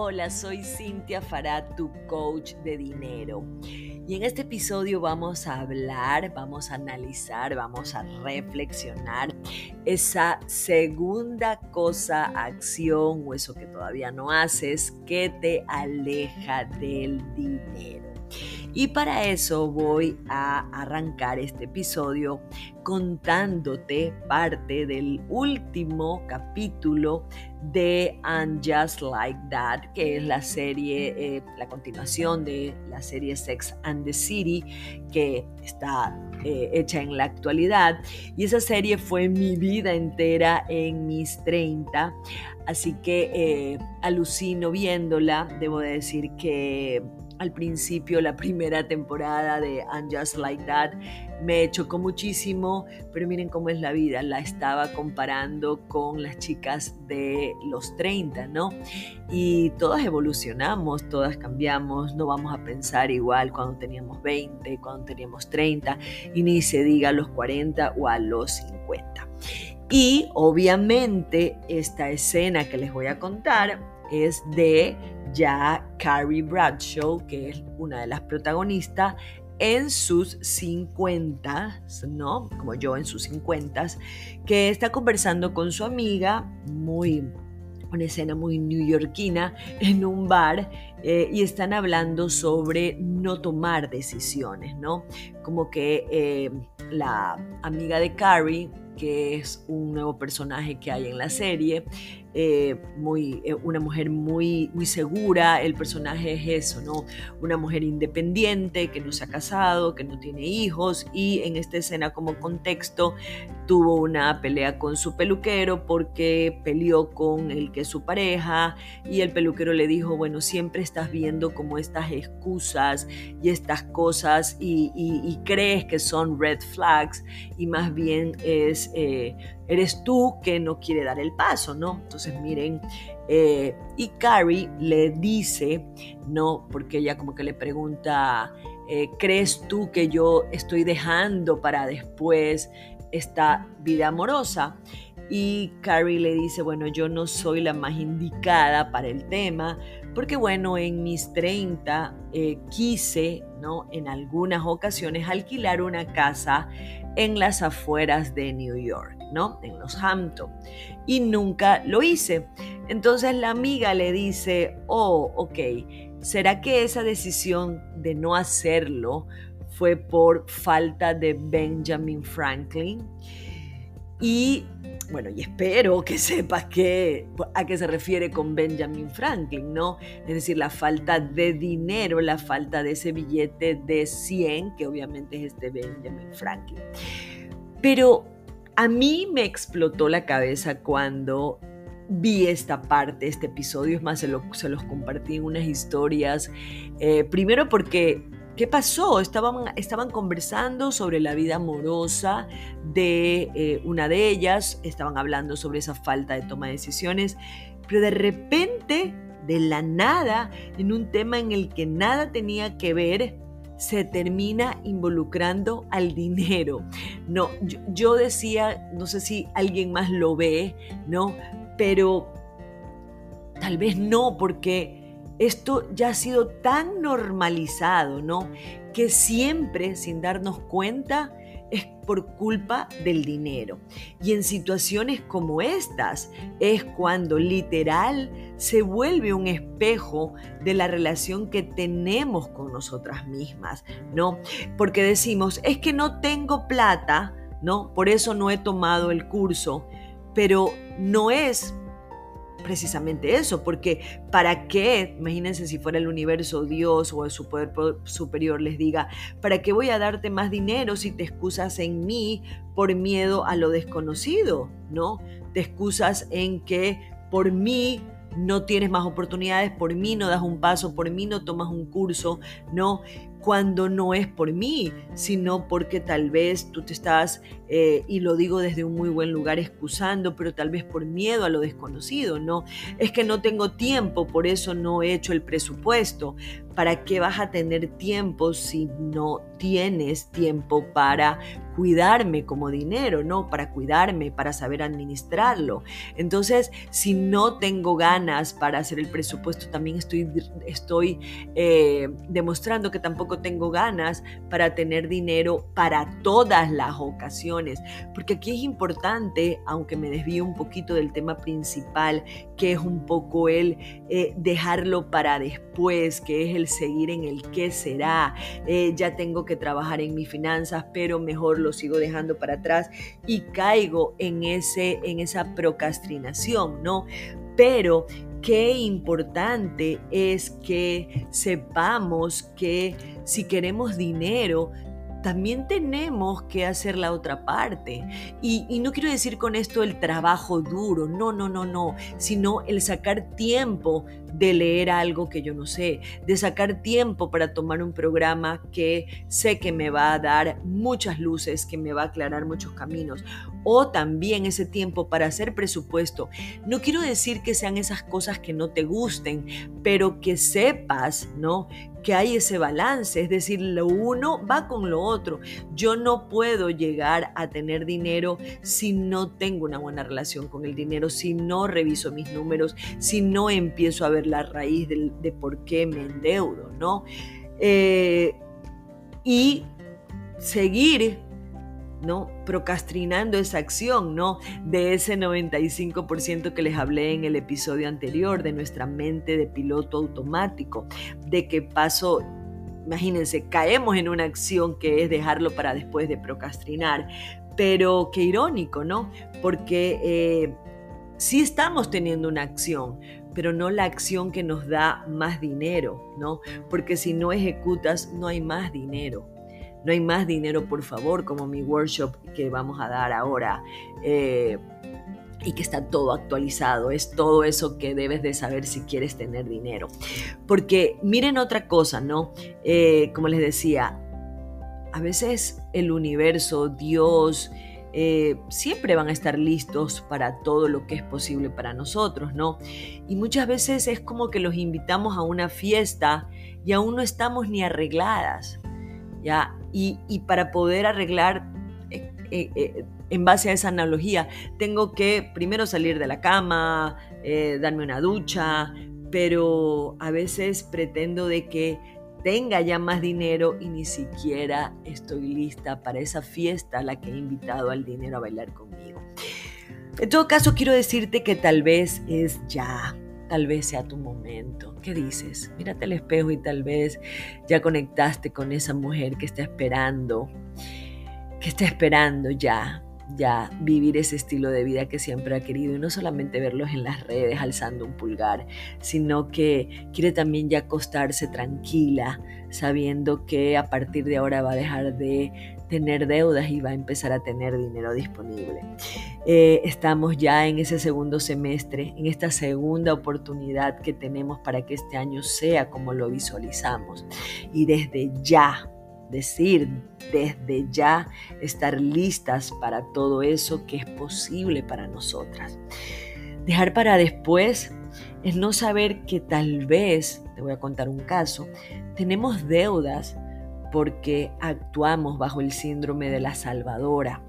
Hola, soy Cintia Farad, tu coach de dinero. Y en este episodio vamos a hablar, vamos a analizar, vamos a reflexionar esa segunda cosa, acción o eso que todavía no haces que te aleja del dinero. Y para eso voy a arrancar este episodio contándote parte del último capítulo de And Just Like That, que es la serie, eh, la continuación de la serie Sex and the City, que está eh, hecha en la actualidad. Y esa serie fue mi vida entera en mis 30, así que eh, alucino viéndola. Debo decir que al principio, la primera temporada de And Just Like That, me chocó muchísimo, pero miren cómo es la vida, la estaba comparando con las chicas de los 30, ¿no? Y todas evolucionamos, todas cambiamos, no vamos a pensar igual cuando teníamos 20, cuando teníamos 30, y ni se diga a los 40 o a los 50. Y obviamente esta escena que les voy a contar es de ya Carrie Bradshaw, que es una de las protagonistas, en sus 50, ¿no? Como yo en sus 50, que está conversando con su amiga, muy, una escena muy newyorkina, en un bar, eh, y están hablando sobre no tomar decisiones, ¿no? Como que eh, la amiga de Carrie, que es un nuevo personaje que hay en la serie, eh, muy, eh, una mujer muy, muy segura, el personaje es eso, ¿no? Una mujer independiente que no se ha casado, que no tiene hijos y en esta escena como contexto tuvo una pelea con su peluquero porque peleó con el que es su pareja y el peluquero le dijo, bueno, siempre estás viendo como estas excusas y estas cosas y, crees que son red flags y más bien es... Eh, eres tú que no quiere dar el paso, ¿no? Entonces miren, eh, y Carrie le dice, no, porque ella como que le pregunta, eh, ¿crees tú que yo estoy dejando para después esta vida amorosa? Y Carrie le dice, bueno, yo no soy la más indicada para el tema, porque bueno, en mis 30 eh, quise, ¿no? En algunas ocasiones alquilar una casa en las afueras de New York. ¿no? En los Hampton. Y nunca lo hice. Entonces la amiga le dice, oh, ok, ¿será que esa decisión de no hacerlo fue por falta de Benjamin Franklin? Y bueno, y espero que sepas que, a qué se refiere con Benjamin Franklin, ¿no? Es decir, la falta de dinero, la falta de ese billete de 100, que obviamente es este Benjamin Franklin. Pero a mí me explotó la cabeza cuando vi esta parte, este episodio, es más, se, los compartí en unas historias, eh, primero porque ¿Qué pasó? Estaban, conversando sobre la vida amorosa de eh, una de ellas, estaban hablando sobre esa falta de toma de decisiones, pero de repente, de la nada, en un tema en el que nada tenía que ver, se termina involucrando al dinero. No, yo, decía, no sé si alguien más lo ve, ¿no? Pero tal vez no, porque esto ya ha sido tan normalizado, ¿no? Que siempre, sin darnos cuenta, es por culpa del dinero. Y en situaciones como estas es cuando literal se vuelve un espejo de la relación que tenemos con nosotras mismas, ¿no? Porque decimos, es que no tengo plata, ¿no? Por eso no he tomado el curso, pero no es precisamente eso, porque ¿para qué? Imagínense si fuera el universo, Dios o el poder superior les diga, ¿para qué voy a darte más dinero si te excusas en mí por miedo a lo desconocido? ¿No? Te excusas en que por mí no tienes más oportunidades, por mí no das un paso, por mí no tomas un curso, no. Cuando no es por mí, sino porque tal vez tú te estás, eh, y lo digo desde un muy buen lugar, excusando, pero tal vez por miedo a lo desconocido, ¿no? Es que no tengo tiempo, por eso no he hecho el presupuesto. ¿Para qué vas a tener tiempo si no tienes tiempo para cuidarme como dinero, ¿no? Para cuidarme, para saber administrarlo. Entonces, si no tengo ganas para hacer el presupuesto, también estoy, estoy eh, demostrando que tampoco tengo ganas para tener dinero para todas las ocasiones. Porque aquí es importante, aunque me desvío un poquito del tema principal, que es un poco el eh, dejarlo para después, que es el seguir en el qué será. Eh, ya tengo que trabajar en mis finanzas, pero mejor lo sigo dejando para atrás y caigo en, ese, en esa procrastinación, ¿no? Pero qué importante es que sepamos que si queremos dinero, también tenemos que hacer la otra parte. Y, no quiero decir con esto el trabajo duro, no, no, no, no, sino el sacar tiempo de leer algo que yo no sé, de sacar tiempo para tomar un programa que sé que me va a dar muchas luces, que me va a aclarar muchos caminos, o también ese tiempo para hacer presupuesto. No quiero decir que sean esas cosas que no te gusten, pero que sepas, ¿no? Que hay ese balance, es decir, lo uno va con lo otro. Yo no puedo llegar a tener dinero si no tengo una buena relación con el dinero, si no reviso mis números, si no empiezo a ver la raíz de, por qué me endeudo, ¿no? Eh, y seguir ¿no? Procrastinando esa acción, ¿no? De ese 95% que les hablé en el episodio anterior, de nuestra mente de piloto automático, de que paso, imagínense, caemos en una acción que es dejarlo para después de procrastinar, pero qué irónico, ¿no? Porque eh, sí estamos teniendo una acción, pero no la acción que nos da más dinero, ¿no? Porque si no ejecutas, no hay más dinero. No hay más dinero, por favor, como mi workshop que vamos a dar ahora. Eh, y que está todo actualizado. Es todo eso que debes de saber si quieres tener dinero. Porque miren otra cosa, ¿no? Eh, como les decía, a veces el universo, Dios, eh, siempre van a estar listos para todo lo que es posible para nosotros, ¿no? Y muchas veces es como que los invitamos a una fiesta y aún no estamos ni arregladas, ¿ya? Y, para poder arreglar eh, eh, eh, en base a esa analogía, tengo que primero salir de la cama, darme una ducha, pero a veces pretendo de que tenga ya más dinero y ni siquiera estoy lista para esa fiesta a la que he invitado al dinero a bailar conmigo. En todo caso, quiero decirte que tal vez es ya, tal vez sea tu momento. ¿Qué dices? Mírate al espejo y tal vez ya conectaste con esa mujer que está esperando, que está esperando ya, ya vivir ese estilo de vida que siempre ha querido y no solamente verlos en las redes alzando un pulgar, sino que quiere también ya acostarse tranquila, sabiendo que a partir de ahora va a dejar de tener deudas y va a empezar a tener dinero disponible. Eh, estamos ya en ese segundo semestre, en esta segunda oportunidad que tenemos para que este año sea como lo visualizamos. Y desde ya, decir, desde ya estar listas para todo eso que es posible para nosotras. Dejar para después es no saber que tal vez, te voy a contar un caso, tenemos deudas porque actuamos bajo el síndrome de la salvadora.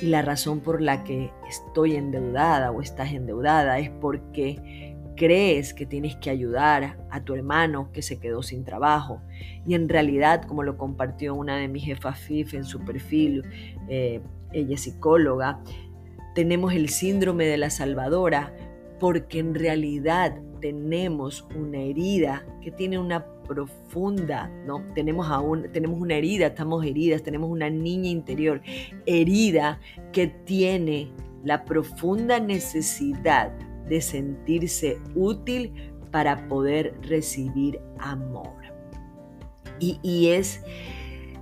Y la razón por la que estoy endeudada o estás endeudada es porque crees que tienes que ayudar a tu hermano que se quedó sin trabajo. Y en realidad, como lo compartió una de mis jefas FIF en su perfil, eh, ella es psicóloga, tenemos el síndrome de la salvadora porque en realidad tenemos una herida que tiene una profunda, ¿no? Tenemos aún, tenemos una herida, estamos heridas, tenemos una niña interior herida que tiene la profunda necesidad de sentirse útil para poder recibir amor. Y, y es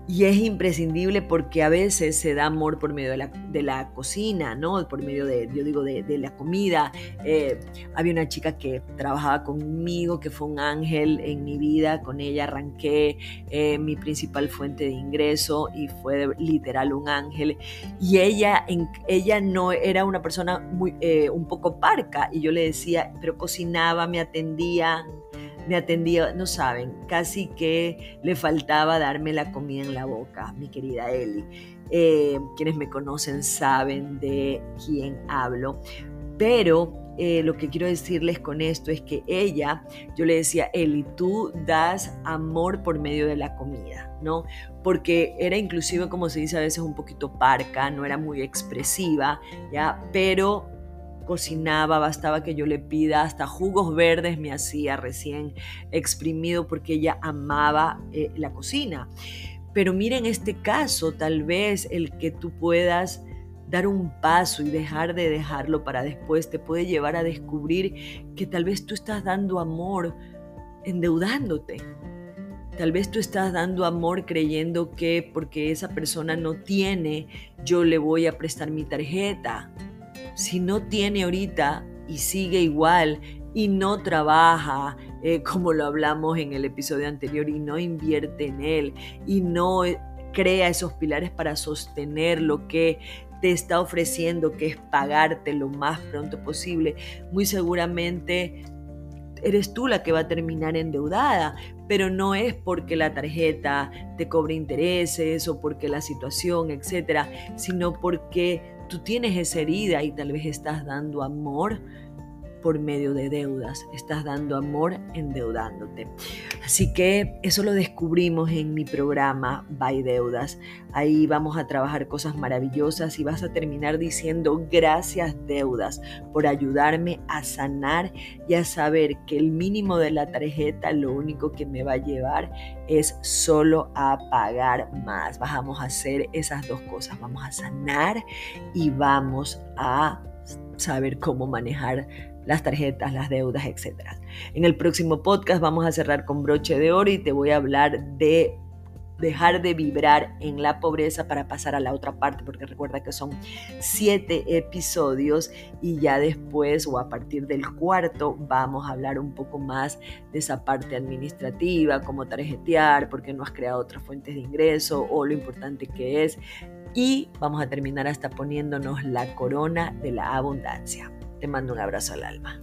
y es imprescindible porque a veces se da amor por medio de la, de la cocina, ¿no? Por medio de, yo digo, de, la comida. Eh, había una chica que trabajaba conmigo, que fue un ángel en mi vida, con ella arranqué eh, mi principal fuente de ingreso y fue literal un ángel. Y ella, ella no era una persona muy, eh, un poco parca y yo le decía, pero cocinaba, me atendía, me atendía, no saben, casi que le faltaba darme la comida en la boca, mi querida Eli. Eh, quienes me conocen saben de quién hablo, pero eh, lo que quiero decirles con esto es que ella, yo le decía, Eli, tú das amor por medio de la comida, ¿no? Porque era inclusive, como se dice a veces, un poquito parca, no era muy expresiva, ¿ya? Pero cocinaba, bastaba que yo le pida, hasta jugos verdes me hacía recién exprimido porque ella amaba eh, la cocina. Pero miren este caso, tal vez el que tú puedas dar un paso y dejar de dejarlo para después te puede llevar a descubrir que tal vez tú estás dando amor endeudándote. Tal vez tú estás dando amor creyendo que porque esa persona no tiene, yo le voy a prestar mi tarjeta si no tiene ahorita y sigue igual y no trabaja, eh, como lo hablamos en el episodio anterior, y no invierte en él, y no eh, crea esos pilares para sostener lo que te está ofreciendo, que es pagarte lo más pronto posible, muy seguramente eres tú la que va a terminar endeudada, pero no es porque la tarjeta te cobre intereses o porque la situación, etcétera, sino porque tú tienes esa herida y tal vez estás dando amor por medio de deudas, estás dando amor endeudándote. Así que eso lo descubrimos en mi programa By Deudas. Ahí vamos a trabajar cosas maravillosas y vas a terminar diciendo gracias deudas por ayudarme a sanar y a saber que el mínimo de la tarjeta lo único que me va a llevar es solo a pagar más. Vamos a hacer esas dos cosas, vamos a sanar y vamos a saber cómo manejar las tarjetas, las deudas, etc. En el próximo podcast vamos a cerrar con broche de oro y te voy a hablar de dejar de vibrar en la pobreza para pasar a la otra parte, porque recuerda que son siete episodios y ya después o a partir del cuarto vamos a hablar un poco más de esa parte administrativa, cómo tarjetear, por qué no has creado otras fuentes de ingreso o lo importante que es. Y vamos a terminar hasta poniéndonos la corona de la abundancia. Te mando un abrazo al alma.